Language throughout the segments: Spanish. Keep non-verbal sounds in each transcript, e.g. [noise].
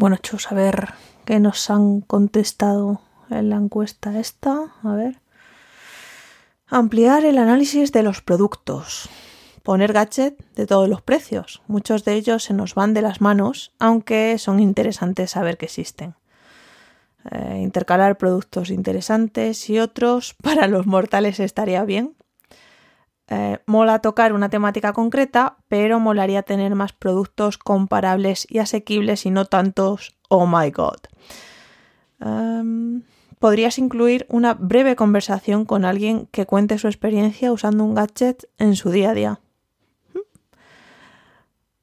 Bueno, chus, a ver qué nos han contestado en la encuesta esta. A ver. Ampliar el análisis de los productos. Poner gadget de todos los precios. Muchos de ellos se nos van de las manos, aunque son interesantes saber que existen. Eh, intercalar productos interesantes y otros [laughs] para los mortales estaría bien. Eh, mola tocar una temática concreta, pero molaría tener más productos comparables y asequibles y no tantos oh my god. Em, podrías incluir una breve conversación con alguien que cuente su experiencia usando un gadget en su día a día.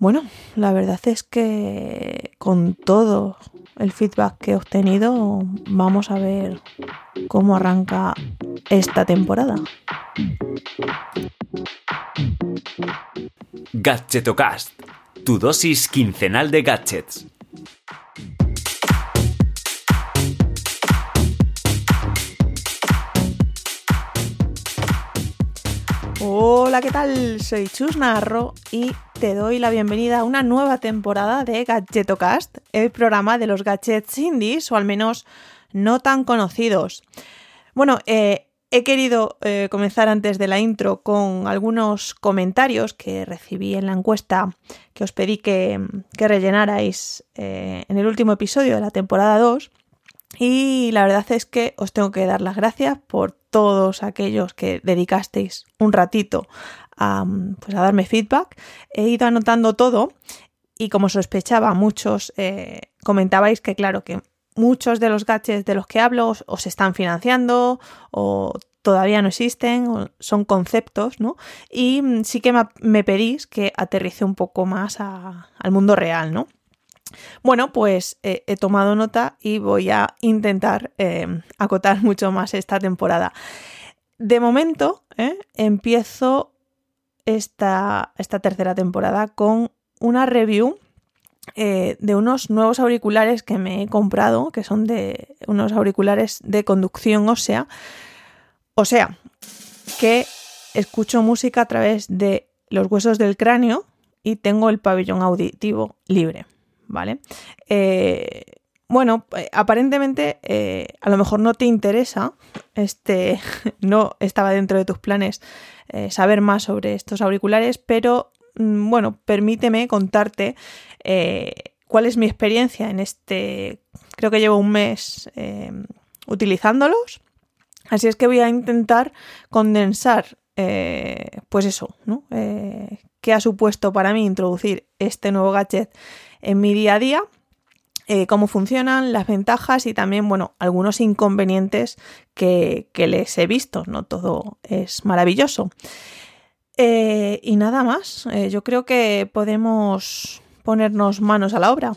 Bueno, la verdad es que con todo el feedback que he obtenido, vamos a ver cómo arranca esta temporada. Gadgetocast, tu dosis quincenal de gadgets. Hola, ¿qué tal? Soy Chus Narro y te doy la bienvenida a una nueva temporada de Gadgetocast, el programa de los gadgets indies, o al menos no tan conocidos. Bueno, eh, he querido eh, comenzar antes de la intro con algunos comentarios que recibí en la encuesta que os pedí que, rellenarais eh, en el último episodio de la temporada 2. Y la verdad es que os tengo que dar las gracias por todos aquellos que dedicasteis un ratito pues a darme feedback. He ido anotando todo y como sospechaba, muchos eh, comentabais que claro que muchos de los gadgets de los que hablo os, están financiando o todavía no existen, o son conceptos, ¿no? Y mm, sí que me, pedís que aterrice un poco más al mundo real, ¿no? Bueno, pues eh, he tomado nota y voy a intentar eh, acotar [laughs] mucho más esta temporada. De momento, eh, empiezo esta, esta, tercera temporada con una review de unos nuevos auriculares que me he comprado, que son de unos auriculares de conducción ósea. O sea, que escucho música a través de los huesos del cráneo y tengo el pabellón auditivo libre. ¿vale? Eh, bueno, eh, aparentemente eh, a lo mejor no te interesa, este, [laughs] no estaba dentro de tus planes saber más sobre estos auriculares, pero mm, bueno, permíteme contarte cuál es mi experiencia en este, creo que llevo un mes utilizándolos, así es que voy a intentar condensar, pues eso, ¿no? ¿Qué ha supuesto para mí introducir este nuevo gadget en mi día a día, eh, cómo funcionan, las ventajas y también, bueno, algunos inconvenientes que, les he visto. No todo es maravilloso. Eh, y nada más, eh, yo creo que podemos ponernos manos a la obra.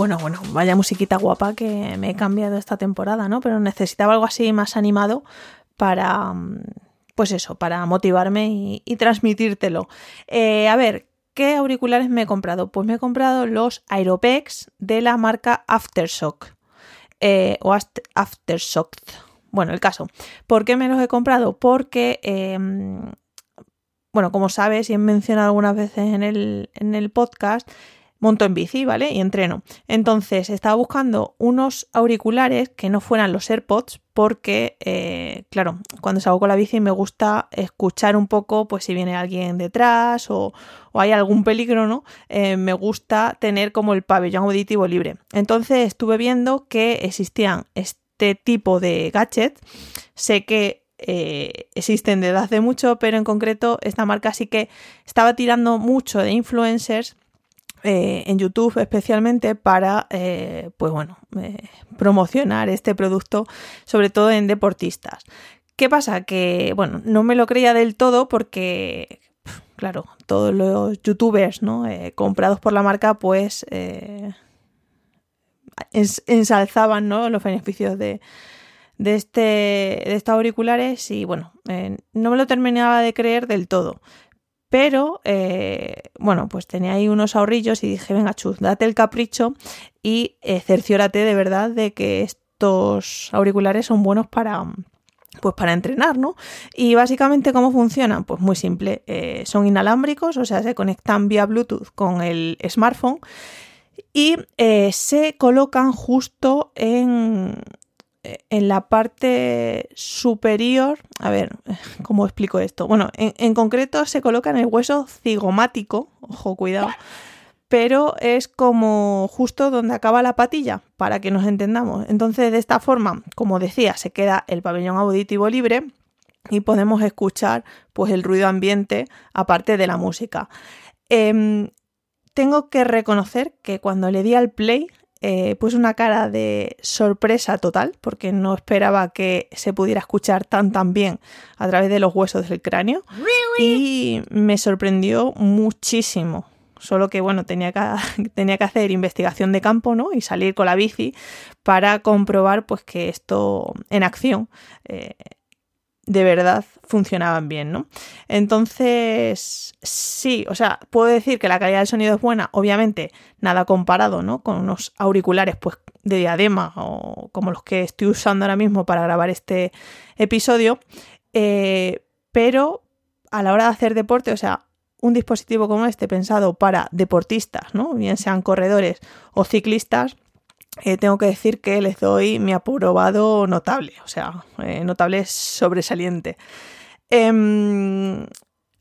Bueno, bueno, vaya musiquita guapa que me he cambiado esta temporada, ¿no? Pero necesitaba algo así más animado para, mm, pues eso, para motivarme y, transmitírtelo. Eh, a ver, ¿qué auriculares me he comprado? Pues me he comprado los Aeropex de la marca Aftershock. Eh, o Aftershock. Bueno, el caso. ¿Por qué me los he comprado? Porque, em, bueno, como sabes y he mencionado algunas veces en el, en el podcast, monto en bici, ¿vale? Y entreno. Entonces estaba buscando unos auriculares que no fueran los AirPods porque, eh, claro, cuando salgo con la bici me gusta escuchar un poco, pues si viene alguien detrás o, hay algún peligro, ¿no? Eh, me gusta tener como el pabellón auditivo libre. Entonces estuve viendo que existían este tipo de gadgets. Sé que eh, existen desde hace mucho, pero en concreto esta marca sí que estaba tirando mucho de influencers eh, en YouTube especialmente para, eh, pues bueno, eh, promocionar este producto, sobre todo en deportistas. ¿Qué pasa? Que, bueno, no me lo creía del todo porque, claro, todos los youtubers, ¿no? comprados por la marca, pues ensalzaban, ¿no? Los beneficios de, de, este, de estos auriculares y, bueno, no me lo terminaba de creer del todo. Pero, eh, bueno, pues tenía ahí unos ahorrillos y dije, venga, chus, date el capricho y eh, cerciórate de verdad de que estos auriculares son buenos para, pues para entrenar, ¿no? Y básicamente cómo funcionan, pues muy simple, eh, son inalámbricos, o sea, se conectan vía Bluetooth con el smartphone y se colocan justo en, en la parte superior, a ver, [laughs] ¿cómo explico esto? Bueno, en, concreto se coloca en el hueso cigomático, ojo, cuidado, pero es como justo donde acaba la patilla, para que nos entendamos. Entonces, de esta forma, como decía, se queda el pabellón auditivo libre y podemos escuchar pues el ruido ambiente aparte de la música. Em, tengo que reconocer que cuando le di al play eh, puse una cara de sorpresa total porque no esperaba que se pudiera escuchar tan tan bien a través de los huesos del cráneo. Y me sorprendió muchísimo. Solo que, bueno, tenía que, [laughs] tenía que hacer investigación de campo, ¿no? Y salir con la bici para comprobar, pues, que esto en acción eh, de verdad funcionaban bien, ¿no? Entonces, sí, o sea, puedo decir que la calidad del sonido es buena, obviamente, nada comparado, ¿no? Con unos auriculares, pues, de diadema o como los que estoy usando ahora mismo para grabar este episodio, eh, pero a la hora de hacer deporte, o sea, un dispositivo como este pensado para deportistas, ¿no? bien sean corredores o ciclistas, eh, tengo que decir que les doy mi aprobado notable, o sea, eh, notable sobresaliente. Em,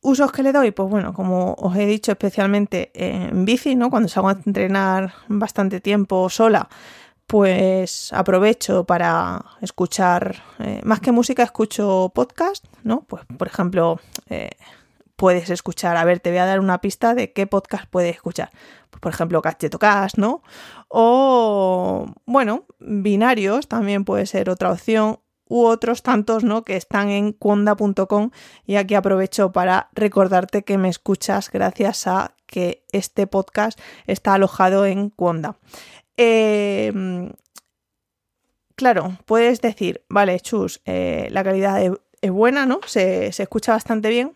usos que le doy, pues bueno, como os he dicho, especialmente en bici, ¿no? Cuando salgo a entrenar bastante tiempo sola, pues aprovecho para escuchar, eh, más que música, escucho podcast, ¿no? Pues, por ejemplo, puedes escuchar. A ver, te voy a dar una pista de qué podcast puedes escuchar. Pues, por ejemplo, Cachetocast, ¿no? O, bueno, binarios también puede ser otra opción u otros tantos, ¿no? Que están en cuonda.com y aquí aprovecho para recordarte que me escuchas gracias a que este podcast está alojado en Cuonda. Em, claro, puedes decir, vale, chus, eh, la calidad es, buena, ¿no? Se, se escucha bastante bien,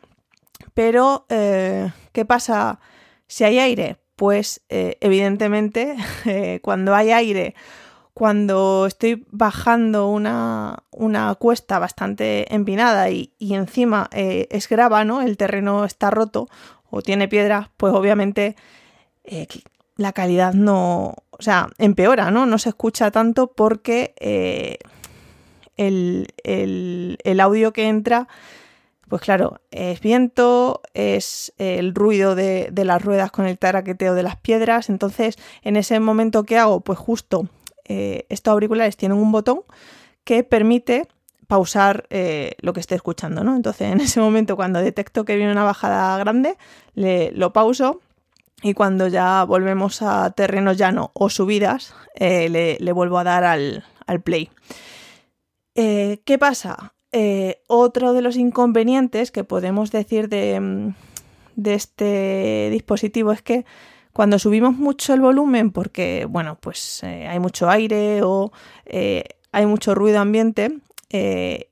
pero, eh, ¿qué pasa si hay aire? Pues eh, evidentemente [laughs] eh, cuando hay aire, cuando estoy bajando una, cuesta bastante empinada y, encima es grava, ¿no? El terreno está roto o tiene piedra, pues obviamente la calidad no, o sea, empeora, ¿no? No se escucha tanto porque el, el audio que entra pues claro, es viento, es el ruido de, las ruedas con el taraqueteo de las piedras. Entonces, en ese momento que hago, pues justo eh, estos auriculares tienen un botón que permite pausar eh, lo que esté escuchando, ¿no? Entonces, en ese momento, cuando detecto que viene una bajada grande, le, lo pauso y cuando ya volvemos a terreno llano o subidas, eh, le, vuelvo a dar al, al play. ¿Qué pasa? Eh, otro de los inconvenientes que podemos decir de, mm, este dispositivo es que cuando subimos mucho el volumen, porque bueno, pues eh, hay mucho aire o eh, hay mucho ruido ambiente,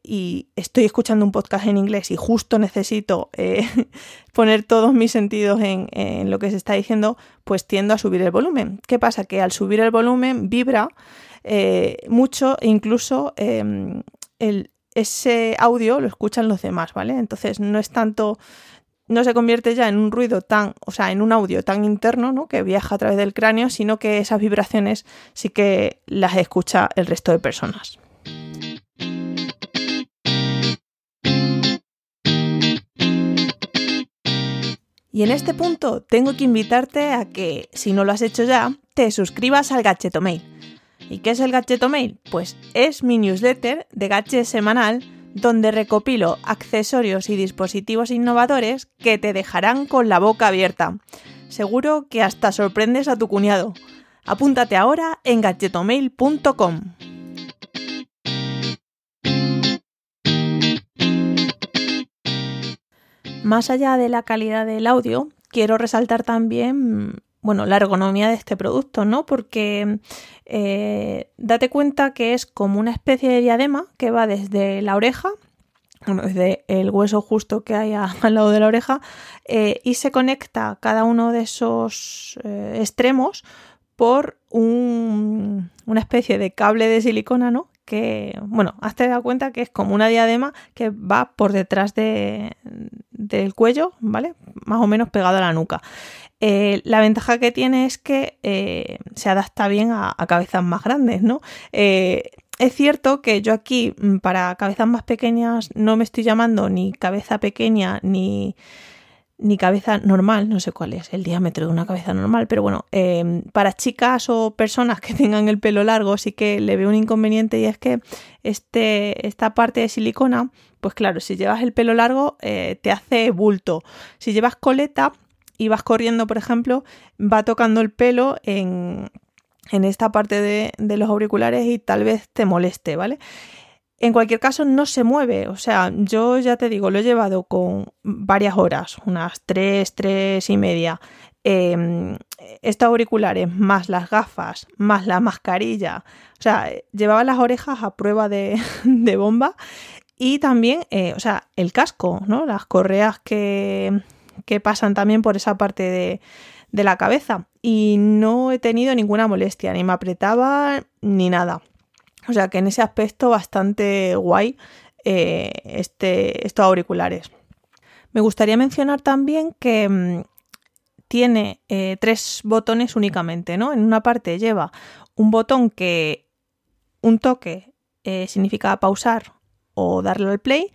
y estoy escuchando un podcast en inglés y justo necesito [laughs] poner todos mis sentidos en, lo que se está diciendo, pues tiendo a subir el volumen. ¿Qué pasa? Que al subir el volumen vibra mucho e incluso em, el, ese audio lo escuchan los demás, ¿vale? Entonces no es tanto, no se convierte ya en un ruido tan, o sea, en un audio tan interno, ¿no? Que viaja a través del cráneo, sino que esas vibraciones sí que las escucha el resto de personas. Y en este punto tengo que invitarte a que, si no lo has hecho ya, te suscribas al Gacheto Mail ¿Y qué es el Gadgeto Mail? Pues es mi newsletter de gadget semanal donde recopilo accesorios y dispositivos innovadores que te dejarán con la boca abierta. Seguro que hasta sorprendes a tu cuñado. Apúntate ahora en gadgetomail.com. Más allá de la calidad del audio, quiero resaltar también bueno, la ergonomía de este producto, ¿no? Porque eh, date cuenta que es como una especie de diadema que va desde la oreja, bueno, desde el hueso justo que hay [laughs] al lado de la oreja, eh, y se conecta cada uno de esos eh, extremos por una especie de cable de silicona, ¿no? Que, bueno, hazte dado cuenta que es como una diadema que va por detrás de, del cuello, ¿vale? Más o menos pegado a la nuca. Eh, la ventaja que tiene es que eh, se adapta bien a, cabezas más grandes, ¿no? Eh, es cierto que yo aquí, mm, para cabezas más pequeñas, no me estoy llamando ni cabeza pequeña ni, ni cabeza normal, no sé cuál es el diámetro de una cabeza normal, pero bueno, em, para chicas o personas que [laughs] tengan el pelo largo sí que le veo un inconveniente y es que este, esta parte de silicona, pues claro, si llevas el pelo largo te hace bulto. Si llevas coleta, y vas corriendo, por ejemplo, va tocando el pelo en, esta parte de, los auriculares y tal vez te moleste, ¿vale? En cualquier caso, no se mueve. O sea, yo ya te digo, lo he llevado con varias horas, unas tres, tres y media. Em, estos auriculares, más las gafas, más la mascarilla. O sea, llevaba las orejas a prueba de, [laughs] bomba. Y también, eh, o sea, el casco, ¿no? Las correas que, que pasan también por esa parte de, la cabeza y no he tenido ninguna molestia, ni me apretaba ni nada. O sea que en ese aspecto bastante guay eh, este, estos auriculares. Me gustaría mencionar también que mm, tiene eh, tres botones únicamente, ¿no? En una parte lleva un botón que un toque eh, significa pausar o darle al play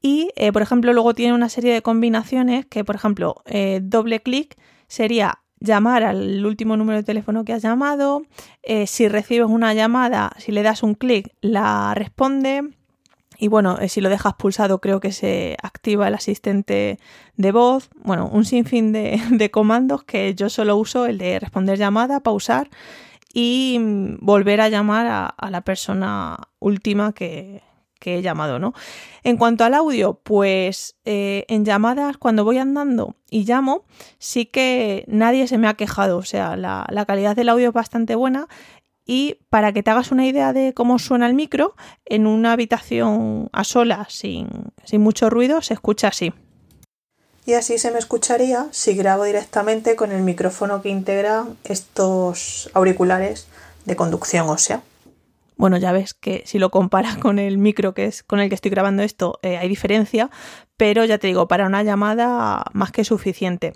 y, por ejemplo, luego tiene una serie de combinaciones que, por ejemplo, doble clic sería llamar al último número de teléfono que has llamado. Eh, si recibes una llamada, si le das un clic, la responde. Y bueno, si lo dejas pulsado, creo que se activa el asistente de voz. Bueno, un sinfín de, [laughs] de comandos que yo solo uso, el de responder llamada, pausar y mm, volver a llamar a la persona última que, que he llamado, ¿no? En cuanto al audio, pues eh, en llamadas, cuando voy andando y llamo, sí que nadie se me ha quejado, o sea, la, calidad del audio es bastante buena. Y para que te hagas una idea de cómo suena el micro, en una habitación a solas, sin, sin mucho ruido, se escucha así. Y así se me escucharía si grabo directamente con el micrófono que integra estos auriculares de conducción ósea. Bueno, ya ves que si lo comparas con el micro que es con el que estoy grabando esto, eh, hay diferencia, pero ya te digo, para una llamada más que suficiente.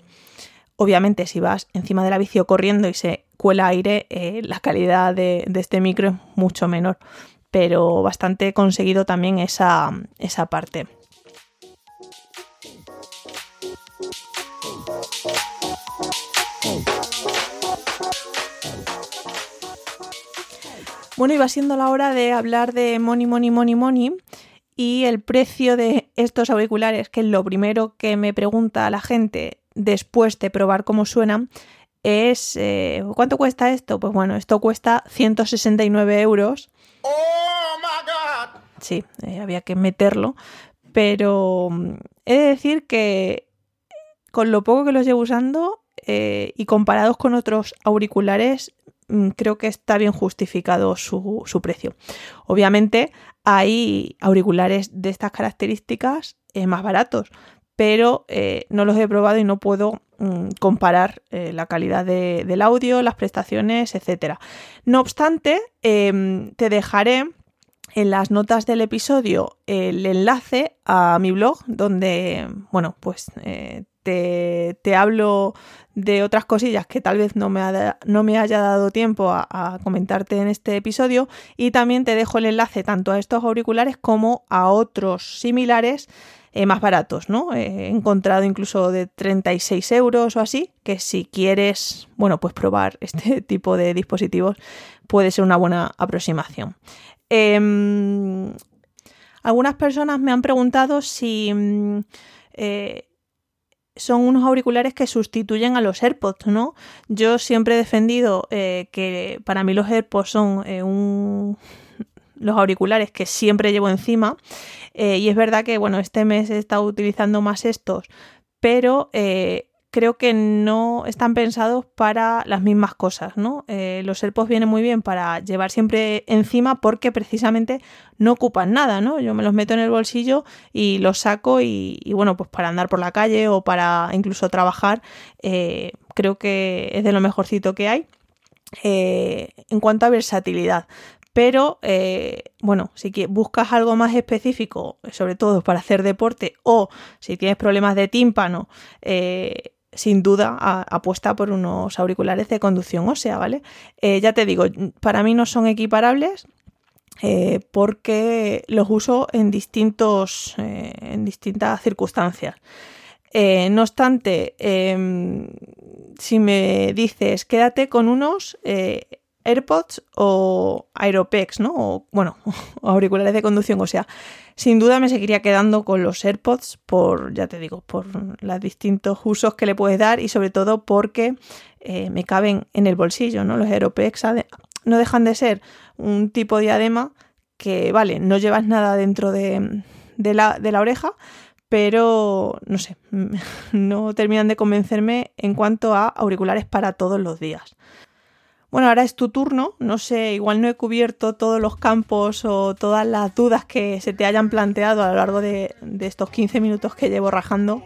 Obviamente, si vas encima de la bici o corriendo y se cuela aire, eh, la calidad de, de, este micro es mucho menor, pero bastante conseguido también esa, esa parte. Bueno, va siendo la hora de hablar de money, money, money, money y el precio de estos auriculares, que es lo primero que me pregunta la gente después de probar cómo suenan, es eh, ¿cuánto cuesta esto? Pues bueno, esto cuesta 169 euros. ¡Oh, my God! Sí, eh, había que meterlo, pero mm, he de decir que con lo poco que los llevo usando eh, y comparados con otros auriculares, creo que está bien justificado su, precio. Obviamente hay auriculares de estas características eh, más baratos, pero eh, no los he probado y no puedo mm, comparar eh, la calidad del audio, las prestaciones, etc. No obstante, em, te dejaré en las notas del episodio el enlace a mi blog donde, bueno, pues te, hablo de otras cosillas que tal vez no me, no me haya dado tiempo a, comentarte en este episodio y también te dejo el enlace tanto a estos auriculares como a otros similares eh, más baratos, ¿no? He encontrado incluso de 36 euros o así, que si quieres, bueno, pues probar este [laughs] tipo de dispositivos puede ser una buena aproximación. Em, algunas personas me han preguntado si mm, eh, son unos auriculares que sustituyen a los AirPods, ¿no? Yo siempre he defendido eh, que para mí los AirPods son eh, un los auriculares que siempre llevo encima y es verdad que bueno este mes he estado utilizando más estos pero creo que no están pensados para las mismas cosas, ¿no? Eh, los AirPods vienen muy bien para llevar siempre encima porque precisamente no ocupan nada, ¿no? Yo me los meto en el bolsillo y los saco y, bueno, pues para andar por la calle o para incluso trabajar, eh, creo que es de lo mejorcito que hay. Eh, en cuanto a versatilidad, Pero bueno, si buscas algo más específico, sobre todo para hacer deporte, o si tienes problemas de tímpano, eh, sin duda apuesta por unos auriculares de conducción ósea, ¿vale? Eh, ya te digo, para mí no son equiparables. porque los uso en distintos en distintas circunstancias. no obstante, em, si me dices quédate con unos AirPods o Aeropex, ¿no? O, bueno, [laughs] auriculares de conducción. O sea, sin duda me seguiría quedando con los AirPods por, ya te digo, por los distintos usos que le puedes dar y sobre todo porque eh, me caben en el bolsillo, ¿no? Los Aeropex no dejan de ser un tipo de diadema que, vale, no llevas nada dentro de, la, de la oreja, pero no sé, [laughs] no terminan de convencerme en cuanto a auriculares para todos los días. Bueno, ahora es tu turno. No sé, igual no he cubierto todos los campos o todas las dudas que se te hayan planteado a lo largo de, estos 15 minutos que llevo rajando.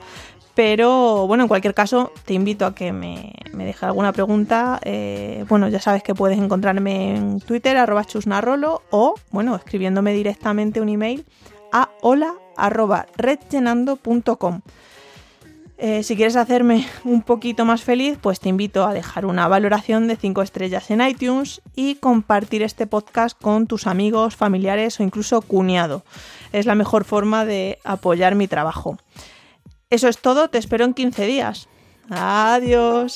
Pero bueno, en cualquier caso, te invito a que me, dejes alguna pregunta. Eh, bueno, ya sabes que puedes encontrarme en Twitter, arroba chusnarrolo, o bueno, escribiéndome directamente un email a hola arroba redllenando.com. Eh, si quieres hacerme un poquito más feliz, pues te invito a dejar una valoración de 5 estrellas en iTunes y compartir este podcast con tus amigos, familiares o incluso cuñado. Es la mejor forma de apoyar mi trabajo. Eso es todo, te espero en 15 días. Adiós.